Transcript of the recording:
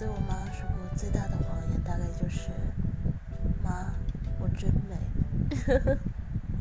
对我妈说过最大的谎言，大概就是：‘妈，我真美’。